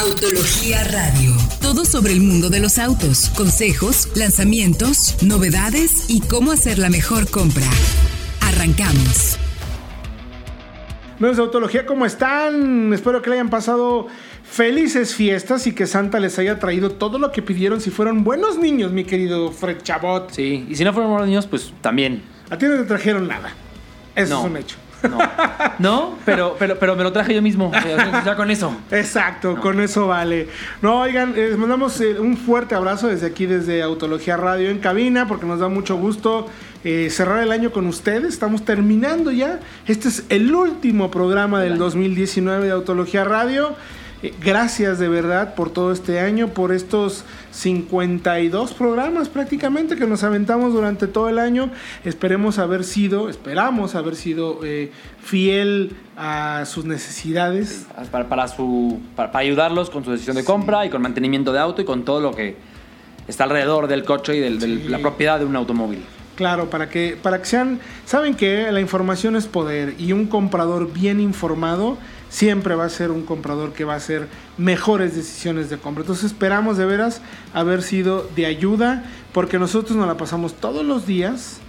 Autología Radio. Todo sobre el mundo de los autos, consejos, lanzamientos, novedades y cómo hacer la mejor compra. Arrancamos. Amigos de Autología, ¿cómo están? Espero que le hayan pasado felices fiestas y que Santa les haya traído todo lo que pidieron si fueron buenos niños, mi querido Fred Chabot. Sí, y si no fueron buenos niños, pues también. A ti no te trajeron nada. Eso No. es un hecho. No, no pero, pero, pero me lo traje yo mismo. Ya con eso. Exacto, con eso vale. No, oigan, eh, les mandamos eh, un fuerte abrazo desde aquí, desde Autología Radio en cabina, porque nos da mucho gusto eh, cerrar el año con ustedes. Estamos terminando ya. Este es el último programa del 2019 de Autología Radio. Eh, Gracias de verdad por todo este año, por estos 52 programas prácticamente que nos aventamos durante todo el año. Esperemos haber sido, esperamos haber sido eh, fiel a sus necesidades. Para, para su, para, para ayudarlos con su decisión de compra y con mantenimiento de auto y con todo lo que está alrededor del coche y Sí. la propiedad de un automóvil. Claro, para que, para que sean, saben que la información es poder y un comprador bien informado siempre va a ser un comprador que va a hacer mejores decisiones de compra. Entonces esperamos de veras haber sido de ayuda porque nosotros nos la pasamos todos los días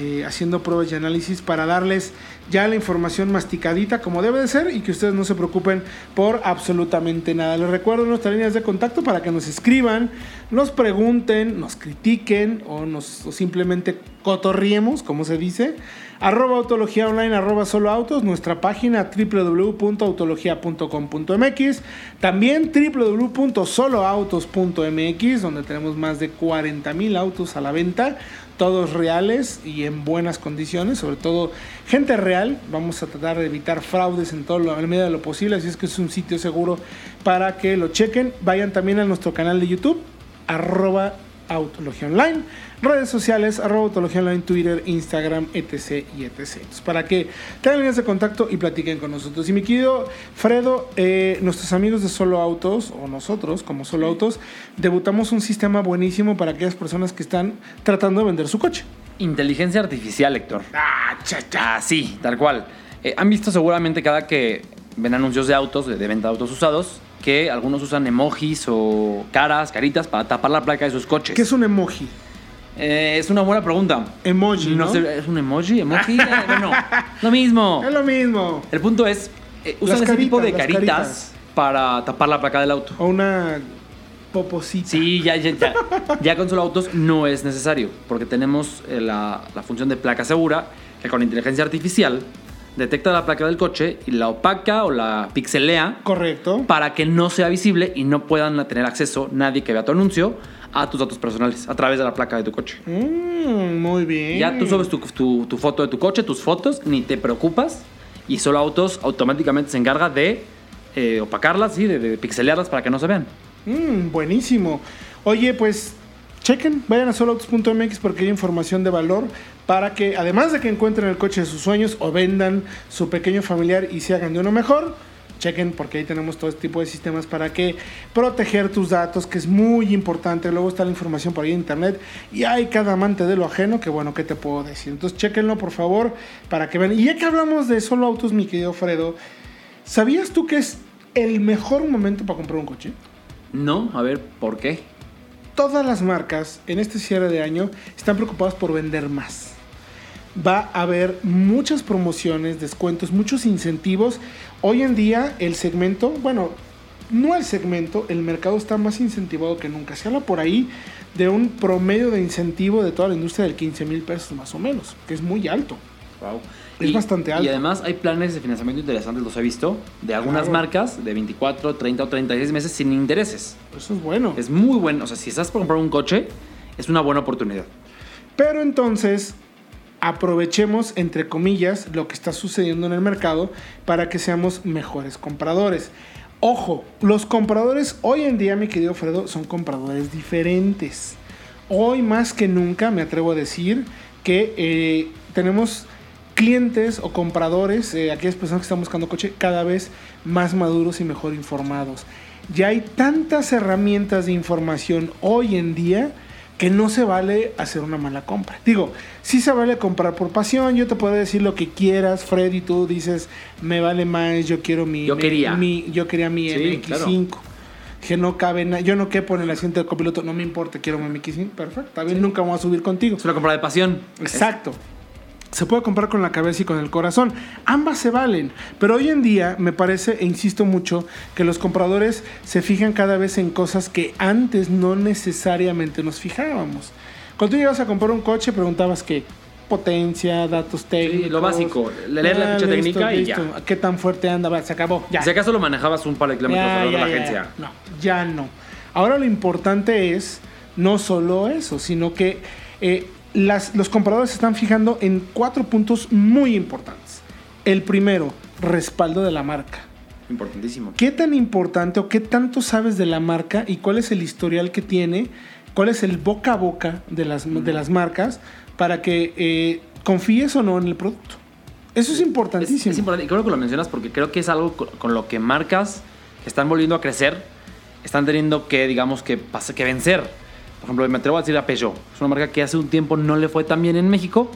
eh, haciendo pruebas y análisis para darles ya la información masticadita como debe de ser y que ustedes no se preocupen por absolutamente nada. Les recuerdo nuestras líneas de contacto para que nos escriban, nos pregunten, nos critiquen o, nos, o simplemente cotorriemos, como se dice. Arroba autología online, arroba solo autos, nuestra página www.autologia.com.mx, también www.soloautos.mx, donde tenemos más de 40 mil autos a la venta, todos reales y en buenas condiciones, sobre todo gente real. Vamos a tratar de evitar fraudes en todo lo, en medida de lo posible, así es que es un sitio seguro para que lo chequen. Vayan también a nuestro canal de YouTube, arroba Autología Online, redes sociales, arroba Autología Online, Twitter, Instagram, etc. y etc. Entonces, para que tengan líneas de contacto y platiquen con nosotros. Y mi querido Fredo, eh, nuestros amigos de Solo Autos, o nosotros como Solo Autos, debutamos un sistema buenísimo para aquellas personas que están tratando de vender su coche. Inteligencia artificial, Héctor. Ah, cha, cha. Así, tal cual. Eh, han visto seguramente cada que ven anuncios de autos, de venta de autos usados, que algunos usan emojis o caras, caritas para tapar la placa de sus coches. ¿Qué es un emoji? Eh, es una buena pregunta. Emoji, ¿no? sé, ¿Es un emoji? ¿Emoji? Eh, bueno, lo mismo. Es lo mismo. El punto es, eh, usan Las ese tipo de caritas, las caritas, caritas. para tapar la placa del auto. O una poposita. Sí, ya, ya, ya, ya con solo autos no es necesario, porque tenemos eh, la, la función de placa segura, que con inteligencia artificial detecta la placa del coche y la opaca o la pixelea Correcto. para que no sea visible y no puedan tener acceso nadie que vea tu anuncio a tus datos personales a través de la placa de tu coche. Mm, muy bien. Ya tú subes tu, tu- tu foto de tu coche, tus fotos, ni te preocupas. Y solo autos automáticamente se encarga de eh, opacarlas, ¿sí? de, de pixelearlas para que no se vean. Mm, buenísimo. Oye, pues chequen, vayan a soloautos.mx porque hay información de valor para que, además de que encuentren el coche de sus sueños o vendan su pequeño familiar y se hagan de uno mejor, chequen porque ahí tenemos todo este tipo de sistemas para que proteger tus datos, que es muy importante. Luego está la información por ahí en internet y hay cada amante de lo ajeno, que bueno, ¿qué te puedo decir? Entonces chequenlo por favor para que vean. Y ya que hablamos de solo autos, mi querido Fredo, ¿sabías tú que es el mejor momento para comprar un coche? No, a ver, ¿por qué? todas las marcas en este cierre de año están preocupadas por vender más. Va a haber muchas promociones, descuentos, muchos incentivos. Hoy en día el segmento, bueno, no el segmento, el mercado está más incentivado que nunca. Se habla por ahí de un promedio de incentivo de toda la industria del 15 mil pesos más o menos, que es muy alto. Wow. Es bastante alto. Y además hay planes de financiamiento interesantes, los he visto, de algunas Claro. marcas de 24, 30 o 36 meses sin intereses. Eso es bueno. Es muy bueno. O sea, si estás por comprar un coche, es una buena oportunidad. Pero entonces aprovechemos, entre comillas, lo que está sucediendo en el mercado para que seamos mejores compradores. Ojo, los compradores hoy en día, mi querido Fredo, son compradores diferentes. Hoy más que nunca me atrevo a decir que eh, tenemos clientes o compradores, eh, aquellas personas que están buscando coche, cada vez más maduros y mejor informados. Ya hay tantas herramientas de información hoy en día que no se vale hacer una mala compra. Digo, sí se vale comprar por pasión, yo te puedo decir lo que quieras, Fred, y tú dices, me vale más, yo quiero mi... Yo mi- quería. mi- yo quería mi Sí, MX5. que no cabe, na- yo no quepo en el asiento del copiloto, no me importa, quiero Mami Kissing, perfecto, está bien, nunca vamos a subir contigo. Es una compra de pasión. Exacto. Se puede comprar con la cabeza y con el corazón. Ambas se valen. Pero hoy en día me parece, e insisto mucho, que los compradores se fijan cada vez en cosas que antes no necesariamente nos fijábamos. Cuando tú llegas a comprar un coche, preguntabas qué potencia, datos técnicos. lo básico, leer la Ah, ficha listo, técnica y listo. ¿Qué tan fuerte anda? Va, se acabó. Ya. Si acaso lo manejabas un par de kilómetros Ya, de ya, la ya, agencia. ya. No, ya no. Ahora lo importante es no solo eso, sino que eh, las- los compradores se están fijando en cuatro puntos muy importantes. El primero, respaldo de la marca. Importantísimo. ¿Qué tan importante o qué tanto sabes de la marca y cuál es el historial que tiene? ¿Cuál es el boca a boca de las, de las marcas para que eh, confíes o no en el producto? Eso es importantísimo. es importante, y creo que lo mencionas porque creo que es algo con, lo que marcas que están volviendo a crecer están teniendo que, digamos, que, que vencer. Por ejemplo, me atrevo a decir a Peugeot. Es una marca que hace un tiempo no le fue tan bien en México,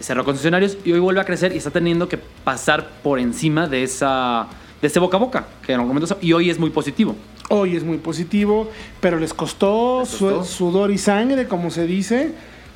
cerró concesionarios y hoy vuelve a crecer y está teniendo que pasar por encima de, esa, de ese boca a boca, que en algún momento y hoy es muy positivo. Hoy es muy positivo, pero les costó, Les costó. su- sudor y sangre, como se dice.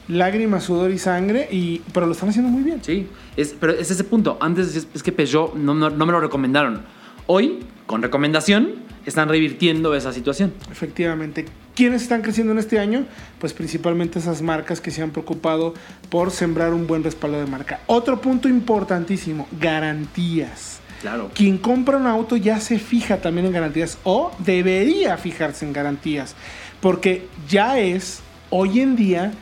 Lágrimas, sudor y sangre, y, pero lo están haciendo muy bien. Sí, es, pero es ese punto. Antes es, es que Peugeot no, no- no me lo recomendaron. Hoy, con recomendación, están revirtiendo esa situación. Efectivamente. ¿Quiénes están creciendo en este año? Pues principalmente esas marcas que se han preocupado por sembrar un buen respaldo de marca. Otro punto importantísimo, garantías. Claro. Quien compra un auto ya se fija también en garantías o debería fijarse en garantías. Porque ya es, hoy en día,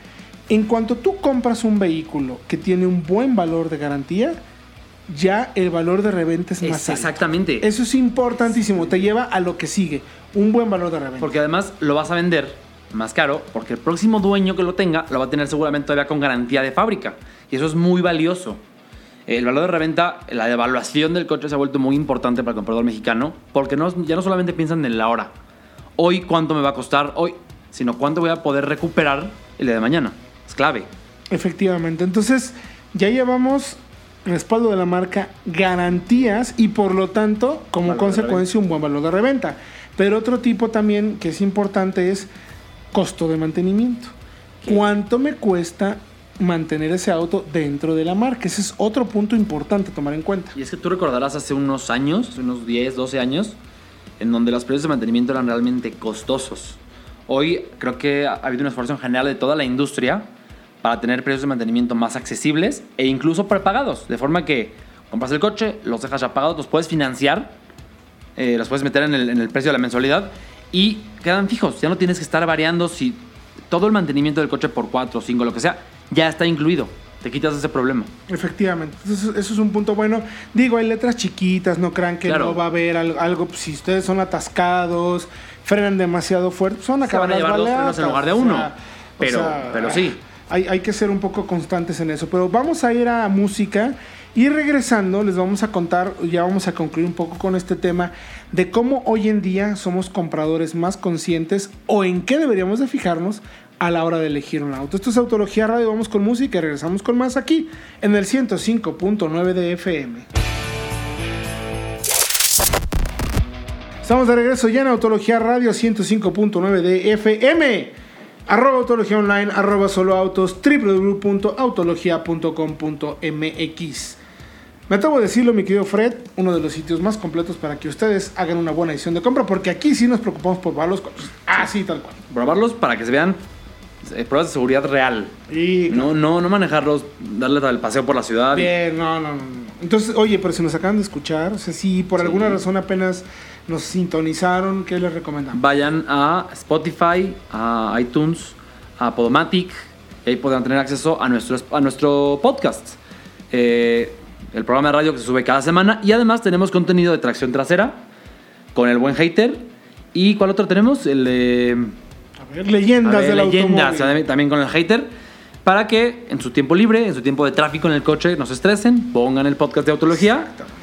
en cuanto tú compras un vehículo que tiene un buen valor de garantía, ya el valor de reventa es más Es alto. exactamente. Eso es importantísimo, te lleva a lo que sigue, un buen valor de reventa. Porque además lo vas a vender más caro porque el próximo dueño que lo tenga lo va a tener seguramente todavía con garantía de fábrica. Y eso es muy valioso. El valor de reventa, la devaluación del coche se ha vuelto muy importante para el comprador mexicano porque no, ya no solamente piensan en la hora. Hoy cuánto me va a costar hoy, sino cuánto voy a poder recuperar el día de mañana. Es clave. Efectivamente, entonces ya llevamos respaldo de la marca, garantías y por lo tanto, como Valor consecuencia, un buen valor de reventa. Pero otro tipo también que es importante es costo de mantenimiento. ¿Cuánto me cuesta mantener ese auto dentro de la marca? Ese es otro punto importante a tomar en cuenta. Y es que tú recordarás hace unos años, hace unos 10, 12 años, en donde los precios de mantenimiento eran realmente costosos. Hoy creo que ha habido un esfuerzo en general de toda la industria para tener precios de mantenimiento más accesibles e incluso prepagados, de forma que compras el coche, los dejas ya pagados, los puedes financiar, eh, los puedes meter en el, en el precio de la mensualidad y quedan fijos. Ya no tienes que estar variando si todo el mantenimiento del coche por 4 o 5, lo que sea, ya está incluido. Te quitas ese problema. Efectivamente, Entonces, eso es un punto bueno. Digo, hay letras chiquitas, no crean que Claro. no va a haber algo, algo, pues, si ustedes son atascados, frenan demasiado fuerte, a Se van a llevar dos frenos en lugar de uno. Pero- pero sí. Hay, que ser un poco constantes en eso. Pero vamos a ir a música y regresando les vamos a contar, ya vamos a concluir un poco con este tema de cómo hoy en día somos compradores más conscientes o en qué deberíamos de fijarnos a la hora de elegir un auto. Esto es Autología Radio, vamos con música y regresamos con más aquí en el 105.9 de FM. Estamos de regreso ya en Autología Radio 105.9 de FM. Arroba Autología Online, arroba Solo Autos, www.autologia.com.mx. Me atrevo a decirlo, mi querido Fred, uno de los sitios más completos para que ustedes hagan una buena decisión de compra, porque aquí sí nos preocupamos por probar los coches. Así, tal cual. probarlos para que se vean eh, pruebas de seguridad real. Y No, no, no manejarlos, darles el paseo por la ciudad. Bien, no, no, no. no. Entonces, oye, pero si nos acaban de escuchar, o sea, si por Sí. alguna razón apenas nos sintonizaron, ¿qué les recomendamos? Vayan a Spotify, a iTunes, a Podomatic, y ahí podrán tener acceso a nuestro, a nuestro podcast. Eh, el programa de radio que se sube cada semana. Y además tenemos contenido de tracción trasera con el buen hater. ¿Y cuál otro tenemos? El de... A ver, leyendas A ver, del leyendas, automóvil. también- con el hater, para que en su tiempo libre, en su tiempo de tráfico en el coche, no se estresen, pongan el podcast de autología Exactamente.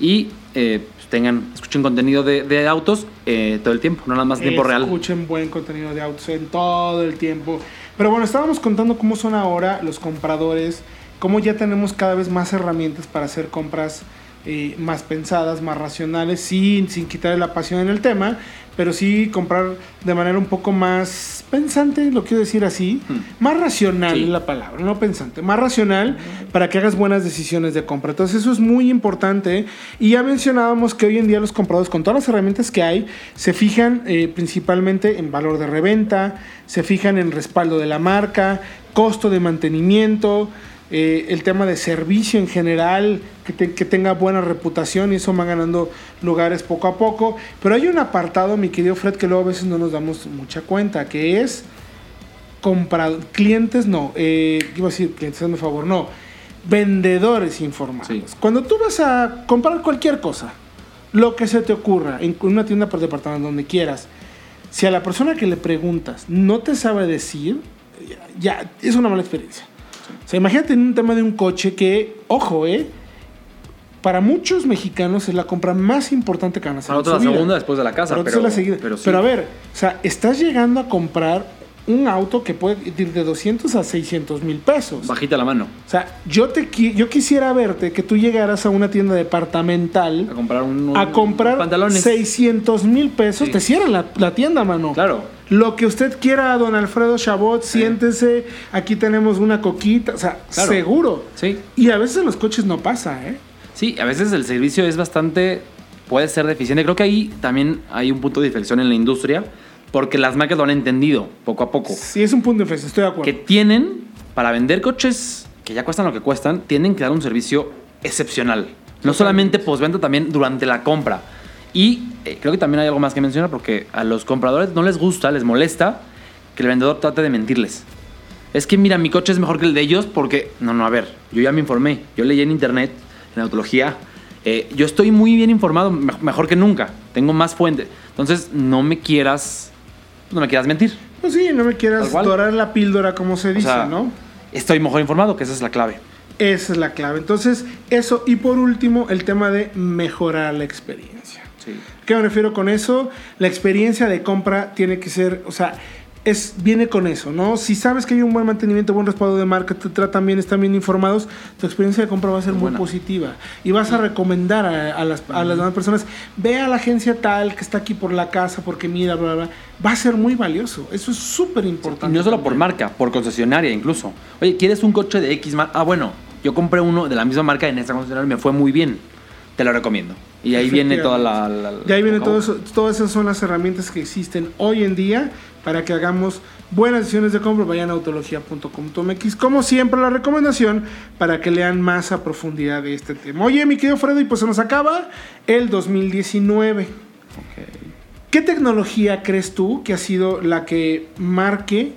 y eh, tengan, escuchen contenido de, de autos eh, todo el tiempo, no nada más tiempo real. Escuchen buen contenido de autos en todo el tiempo. Pero bueno, estábamos contando cómo son ahora los compradores, cómo ya tenemos cada vez más herramientas para hacer compras eh, más pensadas, más racionales, sin, sin quitarle la pasión en el tema, pero sí comprar de manera un poco más pensante, lo quiero decir así, más racional Sí. es la palabra, no pensante, más racional para que hagas buenas decisiones de compra. Entonces eso es muy importante y ya mencionábamos que hoy en día los compradores con todas las herramientas que hay se fijan eh, principalmente en valor de reventa, se fijan en respaldo de la marca, costo de mantenimiento, eh, el tema de servicio en general, que, te- que tenga buena reputación y eso va ganando lugares poco a poco. Pero hay un apartado, mi querido Fred, que luego a veces no nos damos mucha cuenta, que es compra- clientes, no, eh, iba a decir clientes, hazme favor, no, vendedores informados. Sí. Cuando tú vas a comprar cualquier cosa, lo que se te ocurra, en una tienda por departamento, donde quieras, si a la persona que le preguntas no te sabe decir, ya, ya es una mala experiencia. O sea, imagínate en un tema de un coche que, ojo, eh, para muchos mexicanos es la compra más importante que van a hacer. Para otros la vida. segunda después de la casa. Para Pero, la seguida. pero, Pero, a ver, o sea, estás llegando a comprar un auto que puede ir de 200 a 600 mil pesos. Bajita la mano. O sea, yo, te, yo quisiera verte que tú llegaras a una tienda departamental A comprar un, un- a comprar pantalones. 600 600 mil pesos, Sí. te cierran la, la tienda, mano. Claro. Lo que usted quiera, don Alfredo Chabot, siéntese, aquí tenemos una coquita, o sea, Claro. seguro. Sí. Y a veces en los coches no pasa, ¿eh? Sí, a veces el servicio es bastante. puede ser deficiente. Creo que ahí también hay un punto de inflexión en la industria. Porque las marcas lo han entendido poco a poco. Sí, es un punto de inflexión, estoy de acuerdo. Que tienen, para vender coches que ya cuestan lo que cuestan, tienen que dar un servicio excepcional. No solamente postventa, también durante la compra. Y eh, creo que también hay algo más que mencionar porque a los compradores no les gusta, les molesta que el vendedor trate de mentirles. Es que mira, mi coche es mejor que el de ellos porque... No, no, a ver, yo ya me informé. Yo leí en internet, en autología. eh, yo estoy muy bien informado, me- mejor que nunca. Tengo más fuentes. Entonces, no me quieras... No me quieras mentir. Pues sí, no me quieras dorar la píldora, como se O dice, sea, ¿no? Estoy mejor informado, que esa es la clave. Esa es la clave. Entonces, eso. Y por último, el tema de mejorar la experiencia. Sí. ¿Qué me refiero con eso? La experiencia de compra tiene que ser, o sea, es, viene con eso, ¿no? Si sabes que hay un buen mantenimiento, buen respaldo de marca, te tratan bien, están bien informados, tu experiencia de compra va a ser muy positiva. Y vas a recomendar a, a las, a las demás personas, ve a la agencia tal que está aquí por la casa, porque mira, bla, bla, bla. Va a ser muy valioso. Eso es súper importante. no solo por marca, por concesionaria incluso. Oye, ¿quieres un coche de X marca? Ah, bueno, yo compré uno de la misma marca en esta concesionaria y me fue muy bien. Te lo recomiendo. Y ahí viene toda la... la- la- De ahí viene todo eso, todas esas son las herramientas que existen hoy en día para que hagamos buenas decisiones de compra. Vayan a autología.com.mx. Como siempre, la recomendación para que lean más a profundidad de este tema. Oye, mi querido Freddy, pues se nos acaba el 2019. ¿Qué tecnología crees tú que ha sido la que marque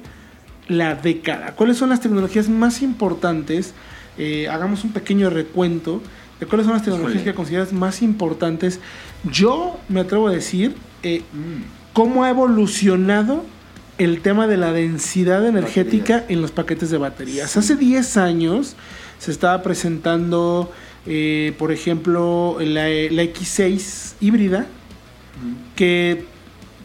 la década? ¿Cuáles son las tecnologías más importantes? Eh, hagamos un pequeño recuento cuáles son las tecnologías que consideras más importantes. Yo me atrevo a decir eh, cómo ha evolucionado el tema de la densidad energética en los paquetes de baterías. Hace 10 años se estaba presentando, eh, por ejemplo, la, la X6 híbrida, que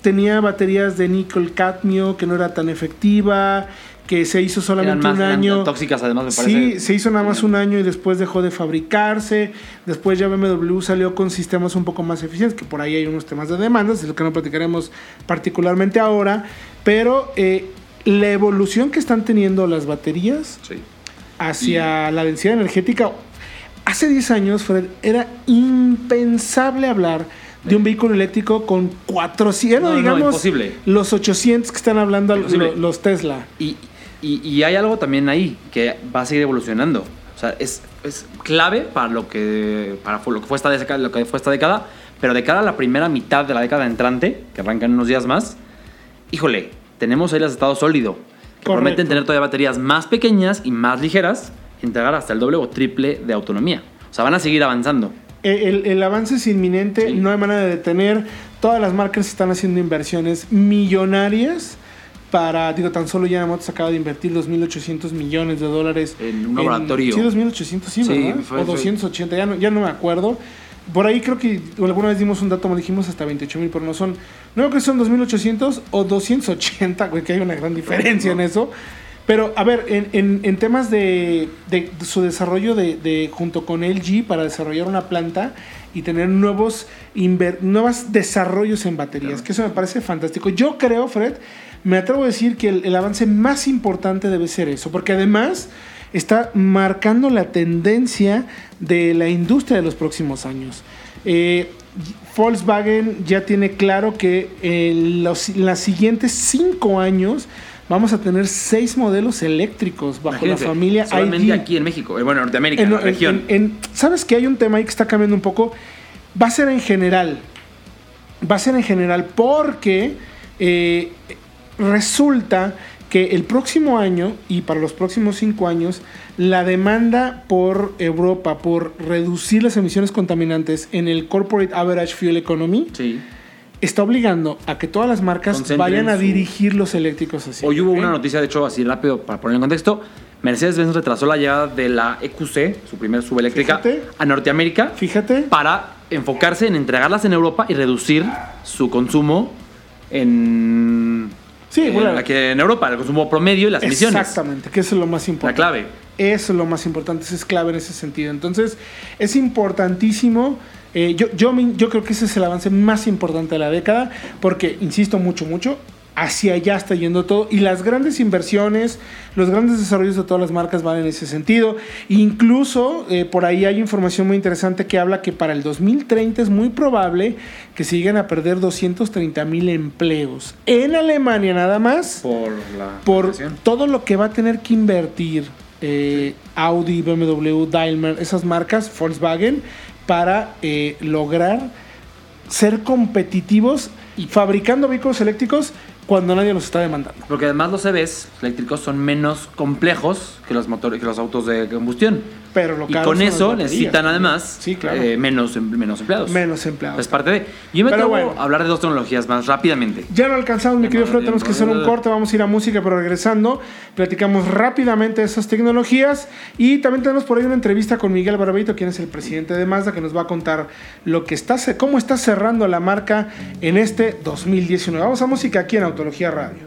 tenía baterías de níquel cadmio, que no era tan efectiva, que se hizo solamente más un año. tóxicas además, me Sí, parece. se hizo nada más un año y después dejó de fabricarse. Después ya BMW salió con sistemas un poco más eficientes, que por ahí hay unos temas de demandas, de lo que no platicaremos particularmente ahora. Pero eh, la evolución que están teniendo las baterías Sí. hacia la densidad energética. Hace 10 años, Fred, era impensable hablar de un vehículo eléctrico con 400, No, digamos, imposible. los 800 que están hablando al- los Tesla. Y, y- y hay algo también ahí que va a seguir evolucionando. O sea, es, es clave para lo que, para lo, que fue esta década, lo que fue esta década, pero de cara a la primera mitad de la década entrante, que arranca en unos días más, híjole, tenemos ahí de estado sólido, que Correcto. prometen tener todavía baterías más pequeñas y más ligeras, entregar hasta el doble o triple de autonomía. O sea, van a seguir avanzando. El, el avance es inminente, Sí. no hay manera de detener. Todas las marcas están haciendo inversiones millonarias para, digo, tan solo Motors acaba de invertir 2.800 millones de dólares. En un laboratorio. Sí, 2.800, sí, Sí, ¿verdad? fue- o fue- 280, ya no, ya no me acuerdo. Por ahí creo que alguna vez dimos un dato, me dijimos hasta 28 mil, pero no son. No creo que son 2.800 o 280, güey, que hay una gran diferencia en eso. Pero, a ver, en, en- en temas de, de su desarrollo de, de- junto con LG para desarrollar una planta y tener nuevos inver- nuevos desarrollos en baterías, que eso me parece fantástico. Yo creo, Fred, me atrevo a decir que el, el avance más importante debe ser eso, porque además está marcando la tendencia de la industria de los próximos años. Eh, Volkswagen ya tiene claro que en los, en siguientes cinco años vamos a tener seis modelos eléctricos bajo Imagínate, la familia solamente ID. aquí en México, eh, bueno, en Norteamérica, en, En- la región. en- ¿Sabes que hay un tema ahí que está cambiando un poco? Va a ser en general. Va a ser en general porque eh, resulta que el próximo año y para los próximos cinco años, la demanda por Europa por reducir las emisiones contaminantes en el Corporate Average Fuel Economy sí. está obligando a que todas las marcas vayan a dirigir los eléctricos. Hoy hubo una noticia, de hecho, así rápido para poner en contexto. Mercedes-Benz retrasó la llegada de la EQC, su primer subeléctrica, Fíjate. a Norteamérica Fíjate. para enfocarse en entregarlas en Europa y reducir su consumo en, Sí, en, bueno. aquí en Europa, el consumo promedio y las emisiones. Exactamente, que eso es lo más La importante. clave. Eso es lo más importante, eso es clave en ese sentido. Entonces, es importantísimo. eh, yo, yo creo que ese es el avance más importante de la década, porque, insisto mucho, mucho, hacia allá está yendo todo. Y las grandes inversiones, los grandes desarrollos de todas las marcas van en ese sentido. Incluso eh, por ahí hay información muy interesante que habla que para el 2030 es muy probable que se lleguen a perder 230 mil empleos. En Alemania nada más Por la por todo lo que va a tener que invertir eh, Audi, BMW, Daimler, esas marcas, Volkswagen, para eh, lograr ser competitivos y fabricando vehículos eléctricos cuando nadie los está demandando. Porque además los EVs eléctricos son menos complejos que los motores, que los autos de combustión. Pero lo Y con eso necesitan además Sí, claro. eh, menos, em- menos empleados. Menos empleados. Es parte de. Yo me atrevo bueno. a hablar de dos tecnologías más rápidamente. Ya no alcanzamos, mi querido Fred, tenemos que hacer un corte, vamos a ir a música, pero regresando, platicamos rápidamente de esas tecnologías y también tenemos por ahí una entrevista con Miguel Barbeito, quien es el presidente de Mazda, que nos va a contar lo que está, cómo está cerrando la marca en este 2019. Vamos a música aquí en Autología Radio.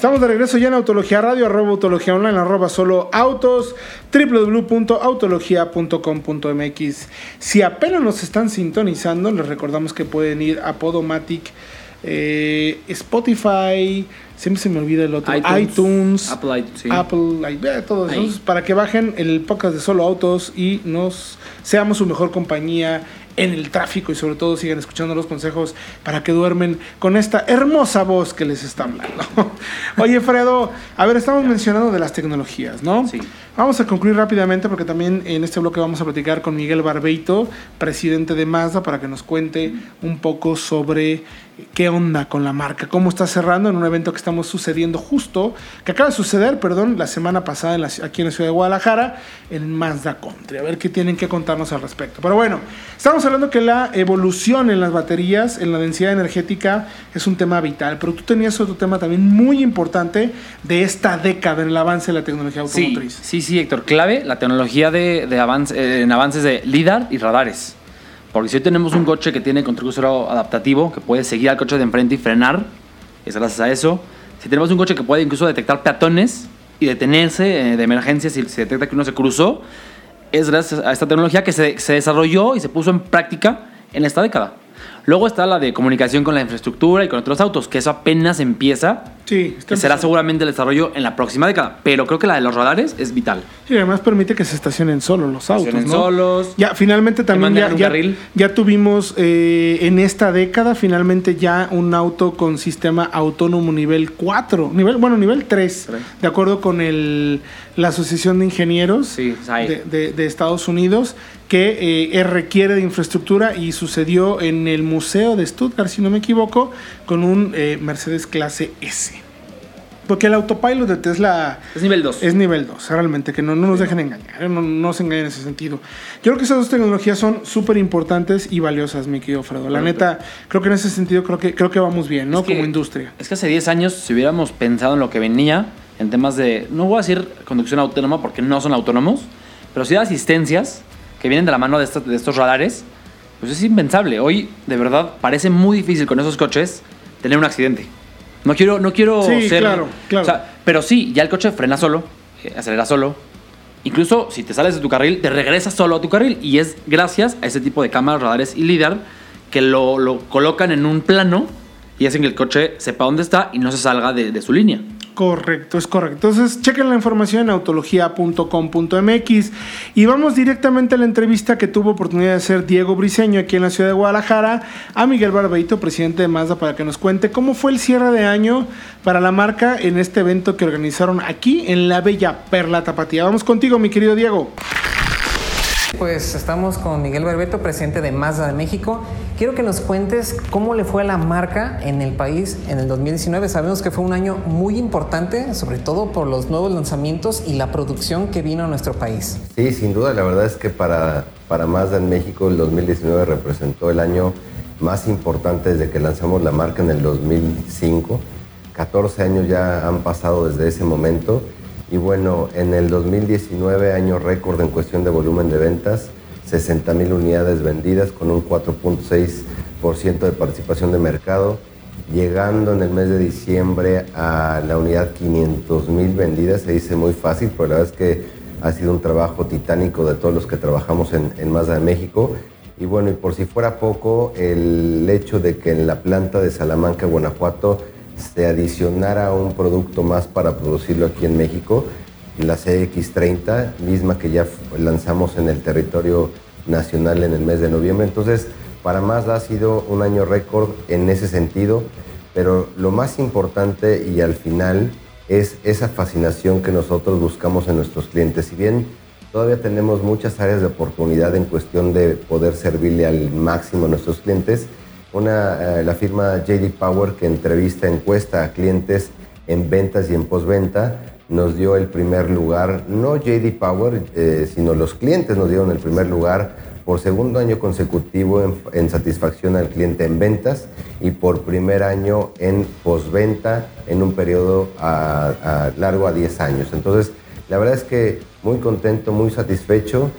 Estamos de regreso ya en Autología Radio, arroba Autología Online, arroba solo autos, www.autologia.com.mx. Si apenas nos están sintonizando, les recordamos que pueden ir a Podomatic, eh, Spotify, siempre se me olvida el otro, iTunes, iTunes, Apple iTunes, sí. Apple, eh, todo eso, Ahí. Entonces, para que bajen el podcast de Solo Autos y nos seamos su mejor compañía en el tráfico y sobre todo sigan escuchando los consejos para que duermen con esta hermosa voz que les está hablando. Oye, Fredo, a ver, estamos mencionando de las tecnologías, ¿no? Sí. Vamos a concluir rápidamente porque también en este bloque vamos a platicar con Miguel Barbeito, presidente de Mazda, para que nos cuente un poco sobre qué onda con la marca, cómo está cerrando en un evento que estamos sucediendo justo, que acaba de suceder, perdón, la semana pasada en la- aquí en la ciudad de Guadalajara, en Mazda Country. A ver qué tienen que contarnos al respecto. Pero bueno, estamos hablando que la evolución en las baterías, en la densidad energética, es un tema vital, pero tú tenías otro tema también muy importante de esta década en el avance de la tecnología Sí, automotriz. sí, sí, Héctor. Clave la tecnología de, de avance, eh, en avances de LIDAR y radares. Porque si hoy tenemos un coche que tiene control crucero adaptativo, que puede seguir al coche de enfrente y frenar, es gracias a eso. Si tenemos un coche que puede incluso detectar peatones y detenerse eh, de emergencia si se detecta que uno se cruzó, es gracias a esta tecnología que se, se desarrolló y se puso en práctica en esta década. Luego está la de comunicación con la infraestructura y con otros autos, que eso apenas empieza Sí, está que será seguramente el desarrollo en la próxima década. Pero creo que la de los radares es vital. Sí, además permite que se estacionen solos los autos. Estacionen ¿no? solos. Ya, finalmente también ya, ya, ya tuvimos eh, en esta década, finalmente ya un auto con sistema autónomo nivel 4, nivel, bueno, nivel 3, Tres. de acuerdo con el, la Asociación de Ingenieros Sí, de, de- de Estados Unidos, que eh, requiere de infraestructura y sucedió en el Museo de Stuttgart, si no me equivoco, con un eh, Mercedes clase S. Porque el autopilot de Tesla Es nivel 2. es nivel 2, realmente, que no, no nos dejen engañar, no, no se engañen en ese sentido. Yo creo que esas dos tecnologías son súper importantes y valiosas, mi querido Fredo. La neta, creo que en ese sentido creo que, creo que vamos bien, ¿no? Es que- Como industria. Es que hace 10 años, si hubiéramos pensado en lo que venía, en temas de, no voy a decir conducción autónoma porque no son autónomos, pero sí de asistencias que vienen de la mano de estos, de estos radares, pues es impensable. Hoy, de verdad, parece muy difícil con esos coches tener un accidente. No quiero, no quiero Sí, ser. claro, claro. o sea, pero sí, ya el coche frena solo, eh, acelera solo. Incluso si te sales de tu carril, te regresas solo a tu carril. Y es gracias a ese tipo de cámaras, radares y LIDAR que lo, lo colocan en un plano y hacen que el coche sepa dónde está y no se salga de, de su línea. Correcto, es correcto. Entonces, chequen la información en autología.com.mx y vamos directamente a la entrevista que tuvo oportunidad de hacer Diego Briseño aquí en la ciudad de Guadalajara a Miguel Barbeito, presidente de Mazda, para que nos cuente cómo fue el cierre de año para la marca en este evento que organizaron aquí en la Bella Perla Tapatía. Vamos contigo, mi querido Diego. Pues estamos con Miguel Berbeto, presidente de Mazda de México. Quiero que nos cuentes cómo le fue a la marca en el país en el 2019. Sabemos que fue un año muy importante, sobre todo por los nuevos lanzamientos y la producción que vino a nuestro país. Sí, sin duda, la verdad es que para, para Mazda en México el 2019 representó el año más importante desde que lanzamos la marca en el 2005. 14 años ya han pasado desde ese momento y bueno, en el 2019 año récord en cuestión de volumen de ventas, 60 mil unidades vendidas con un 4.6% de participación de mercado, llegando en el mes de diciembre a la unidad 500 mil vendidas, se dice muy fácil, pero la verdad es que ha sido un trabajo titánico de todos los que trabajamos en, en Mazda de México. Y bueno, y por si fuera poco, el hecho de que en la planta de Salamanca, Guanajuato, se adicionara un producto más para producirlo aquí en México, la CX30, misma que ya lanzamos en el territorio nacional en el mes de noviembre. Entonces, para Mazda ha sido un año récord en ese sentido, pero lo más importante y al final es esa fascinación que nosotros buscamos en nuestros clientes. Si bien todavía tenemos muchas áreas de oportunidad en cuestión de poder servirle al máximo a nuestros clientes, una, eh, la firma JD Power que entrevista, encuesta a clientes en ventas y en postventa, nos dio el primer lugar, no JD Power, eh, sino los clientes nos dieron el primer lugar por segundo año consecutivo en, satisfacción al cliente en ventas y por primer año en postventa en un periodo largo a 10 años. Entonces, la verdad es que muy contento, muy satisfecho.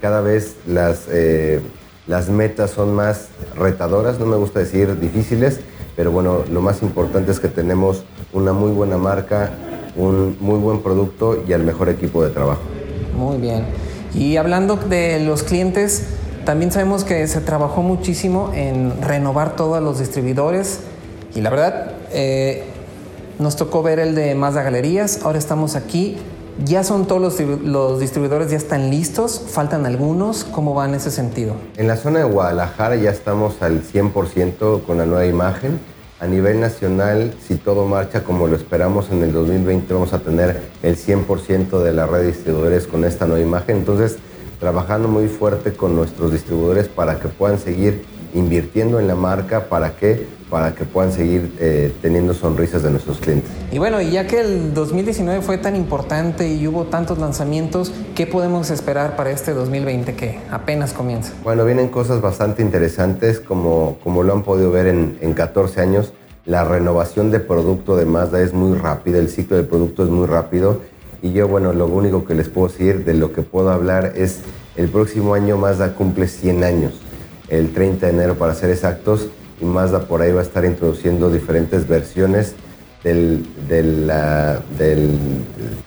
Cada vez las, eh, las metas son más retadoras, no me gusta decir difíciles, pero bueno, lo más importante es que tenemos una muy buena marca, un muy buen producto y al mejor equipo de trabajo. Muy bien. Y hablando de los clientes, también sabemos que se trabajó muchísimo en renovar todos los distribuidores y la verdad eh, nos tocó ver el de Mazda Galerías, ahora estamos aquí. ¿Ya son todos los, distribuidores, ya están listos? ¿Faltan algunos? ¿Cómo va en ese sentido? En la zona de Guadalajara ya estamos al 100% con la nueva imagen. A nivel nacional, si todo marcha como lo esperamos, en el 2020 vamos a tener el 100% de la red de distribuidores con esta nueva imagen. Entonces, trabajando muy fuerte con nuestros distribuidores para que puedan seguir invirtiendo en la marca, ¿para qué? Para que puedan seguir eh, teniendo sonrisas de nuestros clientes. Y bueno, ya que el 2019 fue tan importante y hubo tantos lanzamientos, ¿qué podemos esperar para este 2020 que apenas comienza? Bueno, vienen cosas bastante interesantes, como, como lo han podido ver en, en 14 años. La renovación de producto de Mazda es muy rápida, el ciclo de producto es muy rápido. Y yo, bueno, lo único que les puedo decir, de lo que puedo hablar, es el próximo año Mazda cumple 100 años el 30 de enero para ser exactos, y Mazda por ahí va a estar introduciendo diferentes versiones del, del, del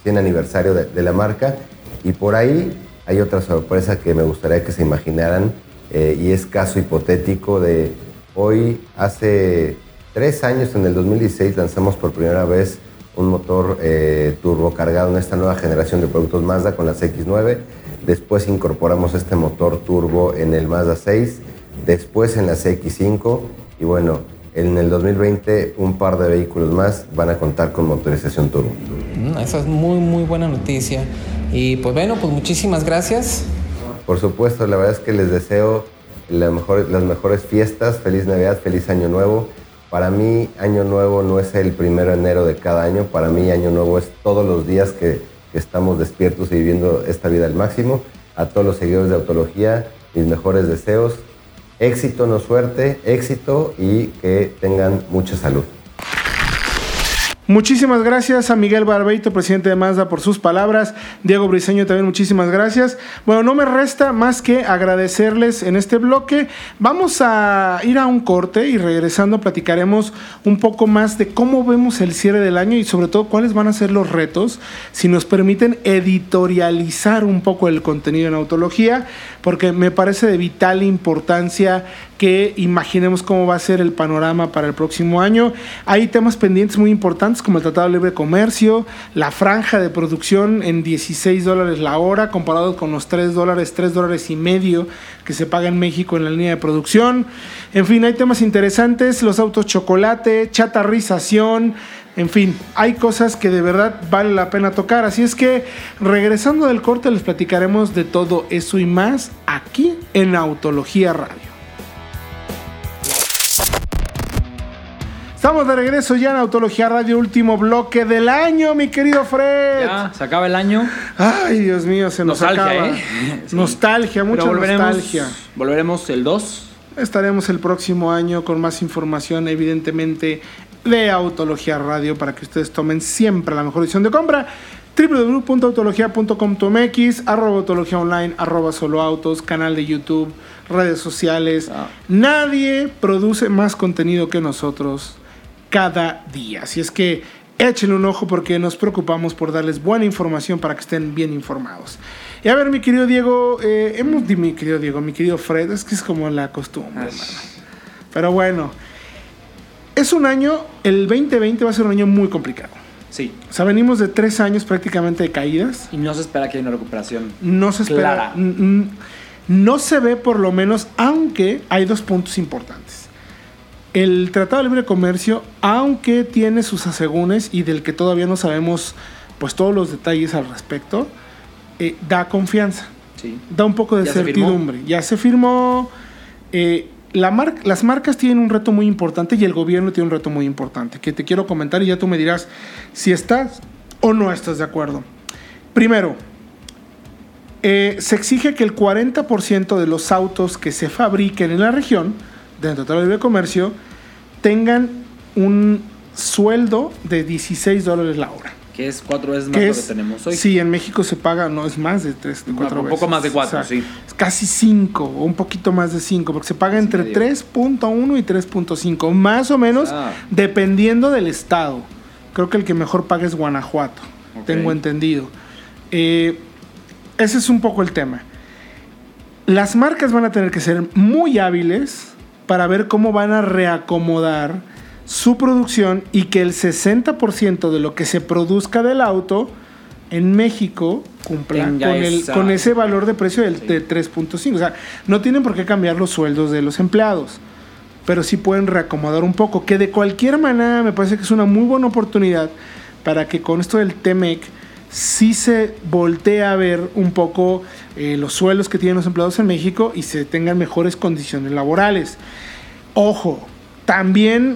100 aniversario de, de, la marca. Y por ahí hay otra sorpresa que me gustaría que se imaginaran, eh, y es caso hipotético de hoy, hace tres años, en el 2016, lanzamos por primera vez un motor eh, turbo cargado en esta nueva generación de productos Mazda con las X9. Después incorporamos este motor turbo en el Mazda 6 después en la CX5 y bueno, en el 2020 un par de vehículos más van a contar con motorización turbo. Mm, esa es muy muy buena noticia. Y pues bueno, pues muchísimas gracias. Por supuesto, la verdad es que les deseo la mejor, las mejores fiestas, feliz Navidad, feliz Año Nuevo. Para mí, Año Nuevo no es el primero de enero de cada año, para mí Año Nuevo es todos los días que, que estamos despiertos y viviendo esta vida al máximo. A todos los seguidores de Autología, mis mejores deseos, éxito, no suerte, éxito y que tengan mucha salud. Muchísimas gracias a Miguel Barbeito, presidente de Mazda, por sus palabras. Diego Briseño también muchísimas gracias. Bueno, no me resta más que agradecerles en este bloque. Vamos a ir a un corte y regresando platicaremos un poco más de cómo vemos el cierre del año y sobre todo cuáles van a ser los retos, si nos permiten editorializar un poco el contenido en autología, porque me parece de vital importancia que imaginemos cómo va a ser el panorama para el próximo año. Hay temas pendientes muy importantes como el Tratado de Libre Comercio, la franja de producción en 16 dólares la hora comparado con los 3 dólares, 3 dólares y medio que se paga en México en la línea de producción. En fin, hay temas interesantes, los autos chocolate, chatarrización, en fin, hay cosas que de verdad vale la pena tocar. Así es que regresando del corte les platicaremos de todo eso y más aquí en Autología Radio. Estamos de regreso ya en Autología Radio, último bloque del año, mi querido Fred. Ya, se acaba el año. Ay, Dios mío, se nos Nostalgia, acaba. ¿eh? Sí. Nostalgia, mucha volveremos, nostalgia. volveremos el 2. Estaremos el próximo año con más información, evidentemente, de Autología Radio para que ustedes tomen siempre la mejor decisión de compra. www.autologia.com.mx, arroba autología online, arroba solo autos, canal de YouTube, redes sociales. Ah. Nadie produce más contenido que nosotros cada día. Así es que échenle un ojo porque nos preocupamos por darles buena información para que estén bien informados. Y a ver, mi querido Diego, eh, hemos mi querido Diego, mi querido Fred, es que es como la costumbre. Pero bueno, es un año, el 2020 va a ser un año muy complicado. Sí. O sea, venimos de tres años prácticamente de caídas. Y no se espera que haya una recuperación. No se espera. Clara. No se ve por lo menos, aunque hay dos puntos importantes. El Tratado de Libre Comercio, aunque tiene sus asegúnes y del que todavía no sabemos pues todos los detalles al respecto, eh, da confianza, Sí. da un poco de ¿Ya se certidumbre. ya se firmó. eh, la mar- las marcas tienen un reto muy importante y el gobierno tiene un reto muy importante que te quiero comentar y ya tú me dirás si estás o no estás de acuerdo. Primero, eh, se exige que el 40% de los autos que se fabriquen en la región, del Tratado de Libre Comercio, tengan un sueldo de 16 dólares la hora. Que es cuatro veces más Que lo que tenemos hoy. Sí, en México se paga, no es más de 3, de Un 4 poco veces. más de cuatro, sí. Es casi 5, o un poquito más de 5, porque se paga entre medio. 3.1 y 3.5, más o menos, Ah. dependiendo del estado. Creo que el que mejor paga es Guanajuato, tengo entendido. Eh, ese es un poco el tema. Las marcas van a tener que ser muy hábiles para ver cómo van a reacomodar su producción y que el 60% de lo que se produzca del auto en México cumpla con, el- ese valor de precio del, de 3.5. O sea, no tienen por qué cambiar los sueldos de los empleados, pero sí pueden reacomodar un poco, que de cualquier manera me parece que es una muy buena oportunidad para que con esto del TEMEC sí se voltee a ver un poco eh, los sueldos que tienen los empleados en México y se tengan mejores condiciones laborales. Ojo, también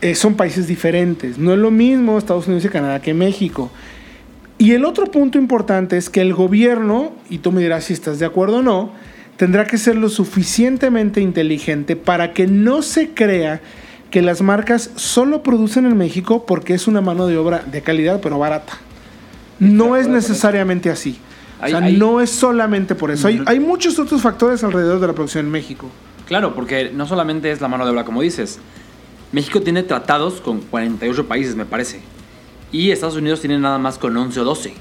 eh, son países diferentes. No es lo mismo Estados Unidos y Canadá que México. Y el otro punto importante es que el gobierno, y tú me dirás si estás de acuerdo o no, tendrá que ser lo suficientemente inteligente para que no se crea que las marcas solo producen en México porque es una mano de obra de calidad pero barata. No es necesariamente así. O sea, hay- no es solamente por eso. Hay, muchos otros factores alrededor de la producción en México. Claro, porque no solamente es la mano de obra, como dices. México tiene tratados con 48 países, me parece. Y Estados Unidos tiene nada más con 11 o 12.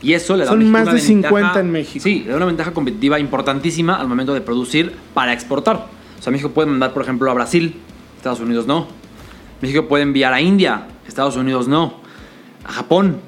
Y eso le da Son más de 50 ventaja- en México. Sí, le da una ventaja competitiva importantísima al momento de producir para exportar. O sea, México puede mandar, por ejemplo, a Brasil, Estados Unidos no. México puede enviar a India, Estados Unidos no. A Japón.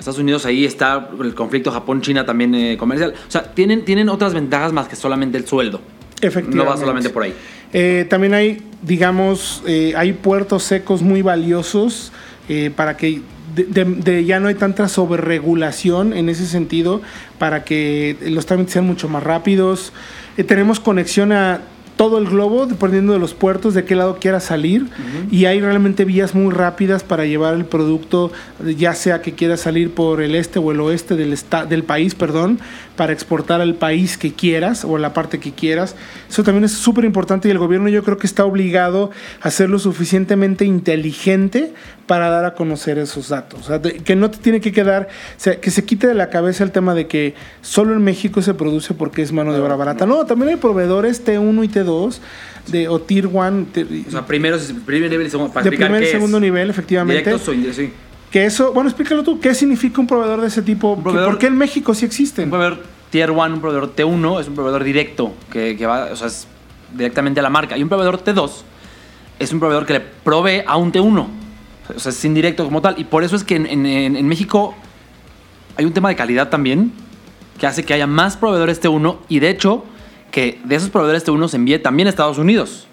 Estados Unidos ahí está el conflicto Japón-China también eh, comercial. O sea, tienen, tienen otras ventajas más que solamente el sueldo. Efectivamente. No va solamente por ahí. Eh, también hay, digamos, eh, hay puertos secos muy valiosos eh, para que de, de- de- ya no hay tanta sobreregulación en ese sentido, para que los trámites sean mucho más rápidos. Eh, tenemos conexión a todo el globo, dependiendo de los puertos, de qué lado quiera salir. Y hay realmente vías muy rápidas para llevar el producto, ya sea que quiera salir por el este o el oeste del, del país, perdón, para exportar al país que quieras o la parte que quieras. Eso también es súper importante y el gobierno yo creo que está obligado a ser lo suficientemente inteligente para dar a conocer esos datos. O sea, de- que no te tiene que quedar, o sea, que se quite de la cabeza el tema de que solo en México se produce porque es mano de obra barata. No, también hay proveedores T1 y T2 de, o Tier 1. O sea, primero, primer nivel y segundo. Para de primer y segundo es. nivel, efectivamente. Directos o indirectos, sí. Que eso, bueno, explícalo tú, ¿qué significa un proveedor de ese tipo? ¿Qué- proveedor- ¿Por qué en México sí Un existen? proveedor Tier 1, un proveedor T1 es un proveedor directo que, que va, o sea, es directamente a la marca. Y un proveedor T2 es un proveedor que le provee a un T1. O sea, es indirecto como tal. Y por eso es que en- en- en México hay un tema de calidad también que hace que haya más proveedores T1 y de hecho que de esos proveedores T1 se envíe también a Estados Unidos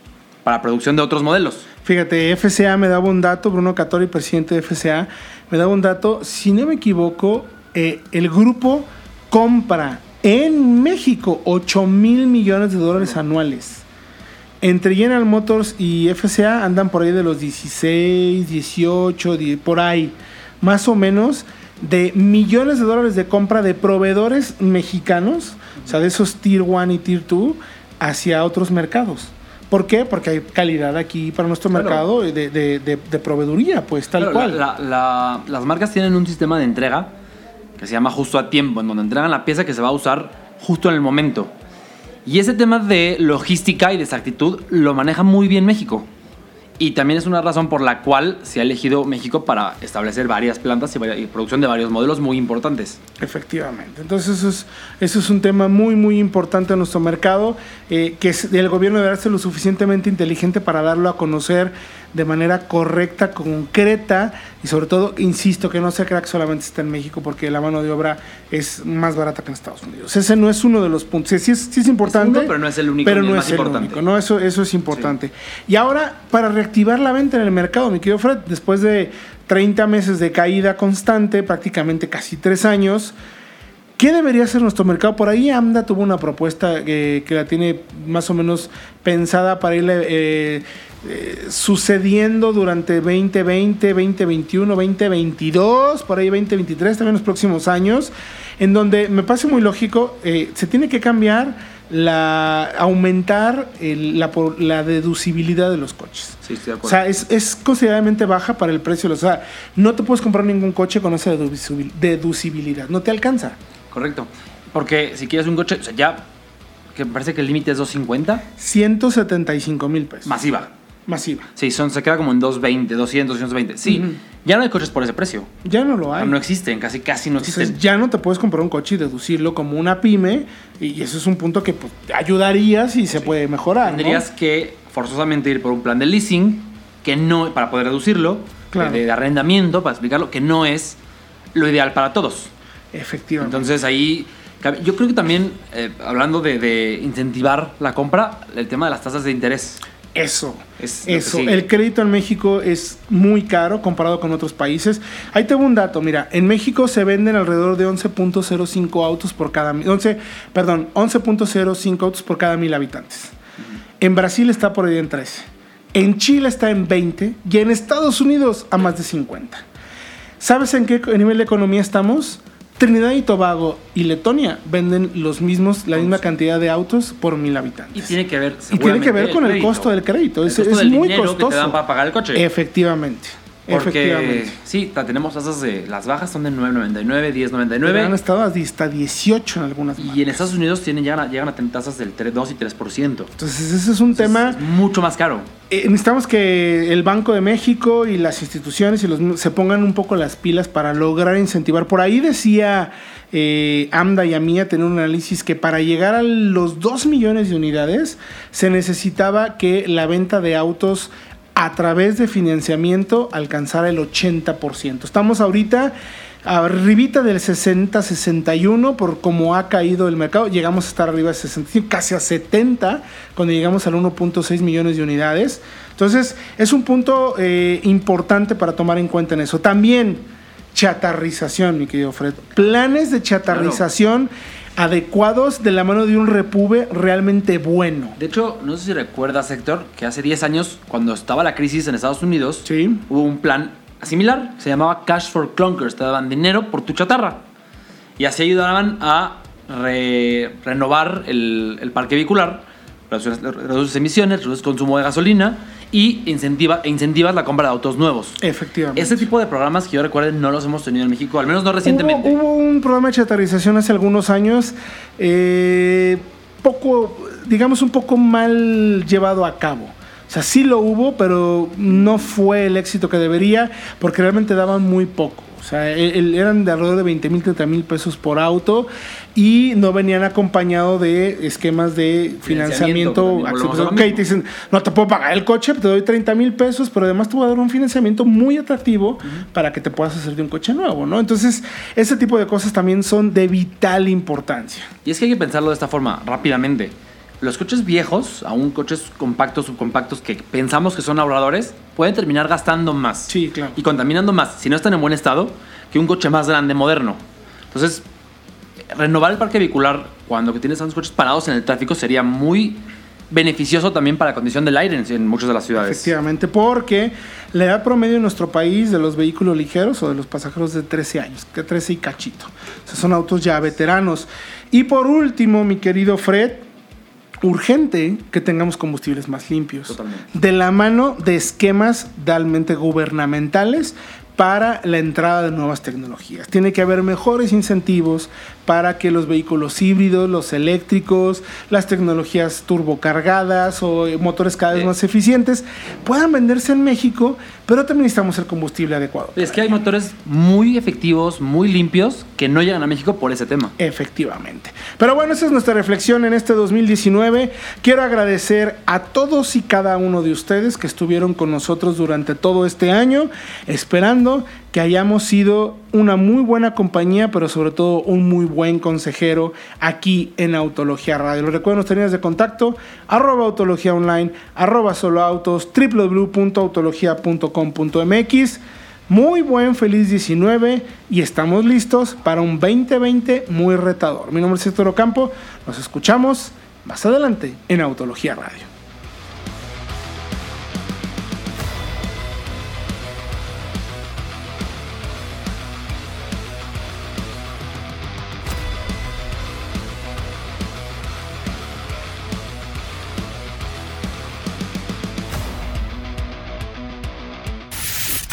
para producción de otros modelos. Fíjate, FCA me daba un dato, Bruno Catori, presidente de FCA, me daba un dato, si no me equivoco, eh, el grupo compra en México 8 mil millones de dólares anuales. Entre General Motors y FCA andan por ahí de los 16, 18, 10, por ahí, más o menos, de millones de dólares de compra de proveedores mexicanos, o sea, de esos Tier 1 y Tier 2, hacia otros mercados. ¿Por qué? Porque hay calidad aquí para nuestro Claro. mercado de, de- de- de proveeduría, pues tal Claro, cual. la- la- la- las marcas tienen un sistema de entrega que se llama justo a tiempo, en donde entregan la pieza que se va a usar justo en el momento. Y ese tema de logística y de exactitud lo maneja muy bien México. Y también es una razón por la cual se ha elegido México para establecer varias plantas y, producción de varios modelos muy importantes. Efectivamente. Entonces eso es, un tema muy, muy importante en nuestro mercado, eh, que el gobierno debe ser lo suficientemente inteligente para darlo a conocer de manera correcta, concreta y sobre todo, insisto, que no se crea que solamente está en México porque la mano de obra es más barata que en Estados Unidos. Ese no es uno de los puntos. Sí, sí es, sí es importante. uno, pero no es el único pero no es el importante. único, ¿no? Eso, eso es importante. Y ahora, para reactivar la venta en el mercado, mi querido Fred, después de 30 meses de caída constante, prácticamente casi tres años, ¿Qué debería ser nuestro mercado? Por ahí AMDA tuvo una propuesta eh, que la tiene más o menos pensada para irle eh, eh, sucediendo durante 2020, 2021, 2022, por ahí 2023, también los próximos años, en donde me parece muy lógico, eh, se tiene que cambiar la aumentar el- la, la deducibilidad de los coches. Sí, estoy de O sea, es, es considerablemente baja para el precio. O sea, no te puedes comprar ningún coche con esa deducibil- deducibilidad. No te alcanza. Correcto. Porque si quieres un coche, o sea, ya, que me parece que el límite es 250, 175 mil pesos. masiva. Masiva. Sí, son, se queda como en 220, 200, 220. Sí, ya no hay coches por ese precio. Ya no lo hay. No existen, casi casi no Entonces, existen. ya no te puedes comprar un coche y deducirlo como una pyme. Y eso es un punto que pues, ayudaría si se puede mejorar. ¿no? Tendrías que forzosamente ir por un plan de leasing que no, para poder reducirlo, Claro. de, de arrendamiento, para explicarlo, que no es lo ideal para todos. Efectivamente. Entonces ahí, yo creo que también, eh, hablando de, de incentivar la compra, el tema de las tasas de interés. Eso, Es eso. El crédito en México es muy caro comparado con otros países. Ahí tengo un dato, mira, en México se venden alrededor de 11.05 autos por cada mil, 11, perdón, 11.05 autos por cada mil habitantes. En Brasil está por ahí en 13. En Chile está en 20 y en Estados Unidos a más de 50. ¿Sabes en qué nivel de economía estamos? Trinidad y Tobago y Letonia venden los mismos, la misma cantidad de autos por mil habitantes. Y tiene que ver, Y tiene que ver con el costo del crédito. El Es, costo es del muy dinero que te costoso. dan para pagar el coche. Efectivamente. Porque Efectivamente. sí, tenemos tasas de las bajas son de 9.99, Han 10.99 estado hasta 18 en algunas y marcas. en Estados Unidos tienen llegan a, llegan a tener tasas del 3, 2 y 3%. Entonces ese es un tema... Es mucho más caro. Eh, necesitamos que el Banco de México y las instituciones y los, se pongan un poco las pilas para lograr incentivar. Por ahí decía eh, AMDA y AMIA tener un análisis que para llegar a los 2 millones de unidades se necesitaba que la venta de autos a través de financiamiento alcanzara el 80%. Estamos ahorita arribita del 60-61 por cómo ha caído el mercado. Llegamos a estar arriba de 65, casi a 70 cuando llegamos al 1.6 millones de unidades. Entonces es un punto eh, importante para tomar en cuenta en eso. También chatarrización, mi querido Fred. Planes de chatarrización adecuados de la mano de un repube realmente bueno. De hecho, no sé si recuerdas, Héctor, que hace 10 años, cuando estaba la crisis en Estados Unidos, Sí. hubo un plan similar, se llamaba Cash for Clunkers, te daban dinero por tu chatarra. Y así ayudaban a re- renovar el, el parque vehicular, reduces, reduces emisiones, reduces consumo de gasolina y incentiva, e incentivas la compra de autos nuevos. Efectivamente. Ese tipo de programas que yo recuerdo no los hemos tenido en México, al menos no recientemente. Hubo, hubo un programa de chatarrización hace algunos años, eh, poco, digamos, un poco mal llevado a cabo. O sea, sí lo hubo, pero no fue el éxito que debería, porque realmente daban muy poco. O sea, el- el- eran de alrededor de 20 mil, 30 mil pesos por auto y no venían acompañados de esquemas de Financiamiento, financiamiento. lo Ok, te dicen, no te puedo pagar el coche, te doy 30 mil pesos, pero además te voy a dar un financiamiento muy atractivo para que te puedas hacer de un coche nuevo, ¿no? Entonces, ese tipo de cosas también son de vital importancia. Y es que hay que pensarlo de esta forma, rápidamente. Los coches viejos, aún coches compactos, subcompactos, que pensamos que son ahorradores, pueden terminar gastando más. Sí, claro. Y contaminando más, si no están en buen estado, que un coche más grande, moderno. Entonces, renovar el parque vehicular cuando tienes tantos coches parados en el tráfico sería muy beneficioso también para la condición del aire en, muchas de las ciudades. Efectivamente, porque la edad promedio en nuestro país de los vehículos ligeros o de los pasajeros de 13 años, que 13 y cachito. O sea, son autos ya veteranos. Y por último, mi querido Fred, urgente que tengamos combustibles más limpios. Totalmente. De la mano de esquemas realmente gubernamentales para la entrada de nuevas tecnologías. Tiene que haber mejores incentivos para que los vehículos híbridos, los eléctricos, las tecnologías turbocargadas o motores cada vez más eficientes puedan venderse en México, pero también necesitamos el combustible adecuado. Es que hay motores muy efectivos, muy limpios, que no llegan a México por ese tema. Efectivamente. Pero bueno, esa es nuestra reflexión en este 2019. Quiero agradecer a todos y cada uno de ustedes que estuvieron con nosotros durante todo este año, esperando que hayamos sido una muy buena compañía, pero sobre todo un muy buen consejero aquí en Autología Radio. Les recuerdo nuestras líneas de contacto, arroba autología online, arroba solo autos, www.autologia.com.mx. Muy buen feliz 19 y estamos listos para un 2020 muy retador. Mi nombre es Héctor Ocampo, nos escuchamos más adelante en Autología Radio.